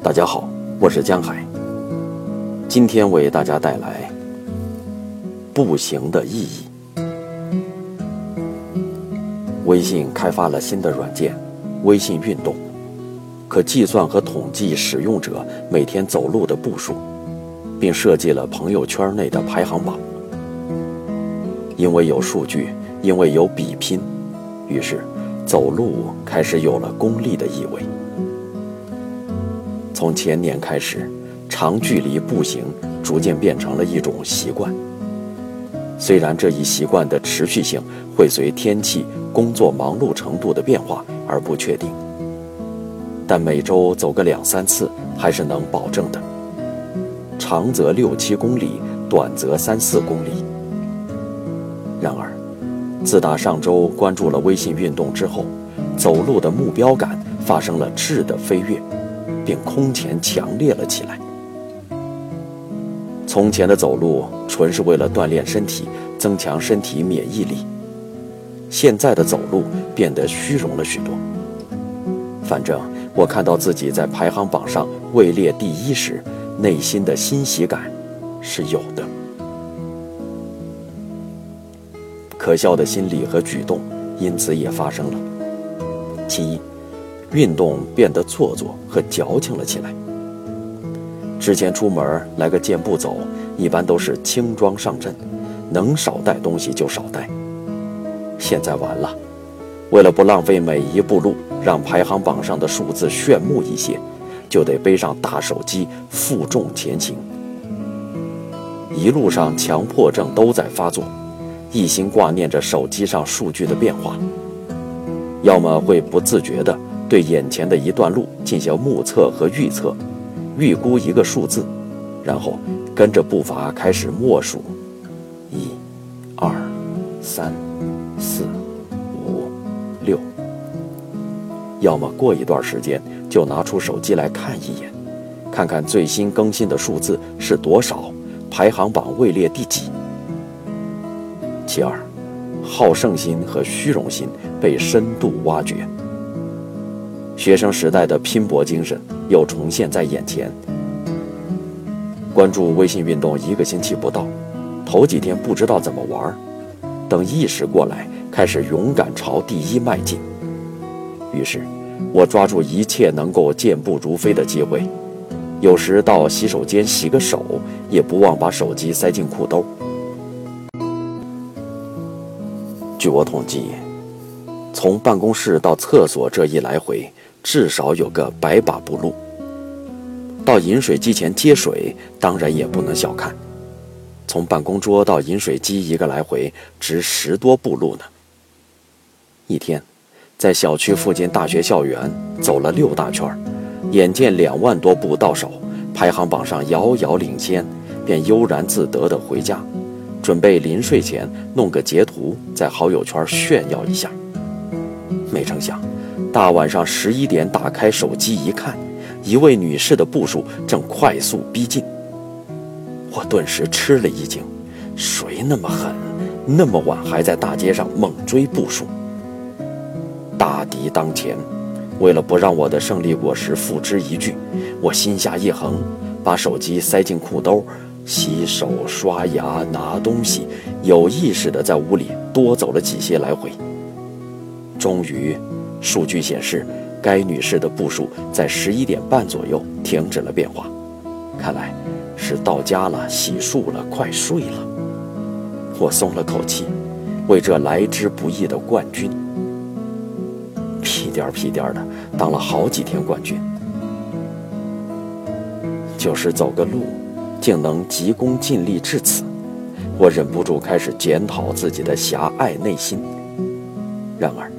大家好，我是江海。今天为大家带来步行的意义。微信开发了新的软件——微信运动，可计算和统计使用者每天走路的步数，并设计了朋友圈内的排行榜。因为有数据，因为有比拼，于是走路开始有了功利的意味。从前年开始，长距离步行逐渐变成了一种习惯。虽然这一习惯的持续性会随天气、工作忙碌程度的变化而不确定，但每周走个两三次还是能保证的。长则六七公里，短则三四公里。然而，自打上周关注了微信运动之后，走路的目标感发生了质的飞跃。并空前强烈了起来。从前的走路纯是为了锻炼身体、增强身体免疫力，现在的走路变得虚荣了许多。反正我看到自己在排行榜上位列第一时，内心的欣喜感是有的。可笑的心理和举动因此也发生了。其一。运动变得做作和矫情了起来。之前出门来个健步走，一般都是轻装上阵，能少带东西就少带。现在完了，为了不浪费每一步路，让排行榜上的数字炫目一些，就得背上大手机负重前行。一路上强迫症都在发作，一心挂念着手机上数据的变化，要么会不自觉的。对眼前的一段路进行目测和预测，预估一个数字，然后跟着步伐开始默数，一、二、三、四、五、六。要么过一段时间就拿出手机来看一眼，看看最新更新的数字是多少，排行榜位列第几。其二，好胜心和虚荣心被深度挖掘。学生时代的拼搏精神又重现在眼前。关注微信运动一个星期不到，头几天不知道怎么玩，等意识过来，开始勇敢朝第一迈进。于是，我抓住一切能够健步如飞的机会，有时到洗手间洗个手，也不忘把手机塞进裤兜。据我统计，从办公室到厕所这一来回。至少有个百把步路。到饮水机前接水，当然也不能小看。从办公桌到饮水机一个来回，值十多步路呢。一天，在小区附近大学校园走了六大圈眼见两万多步到手，排行榜上遥遥领先，便悠然自得地回家，准备临睡前弄个截图，在好友圈炫耀一下。没成想。大晚上十一点，打开手机一看，一位女士的步数正快速逼近。我顿时吃了一惊，谁那么狠，那么晚还在大街上猛追步数？大敌当前，为了不让我的胜利果实付之一炬，我心下一横，把手机塞进裤兜，洗手、刷牙、拿东西，有意识地在屋里多走了几些来回。终于。数据显示，该女士的步数在十一点半左右停止了变化，看来是到家了、洗漱了、快睡了。我松了口气，为这来之不易的冠军，屁颠儿屁颠儿的当了好几天冠军，就是走个路，竟能急功近利至此，我忍不住开始检讨自己的狭隘内心。然而。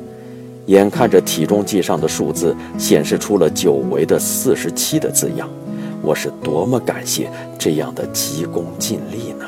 眼看着体重计上的数字显示出了久违的四十七的字样，我是多么感谢这样的急功近利呢？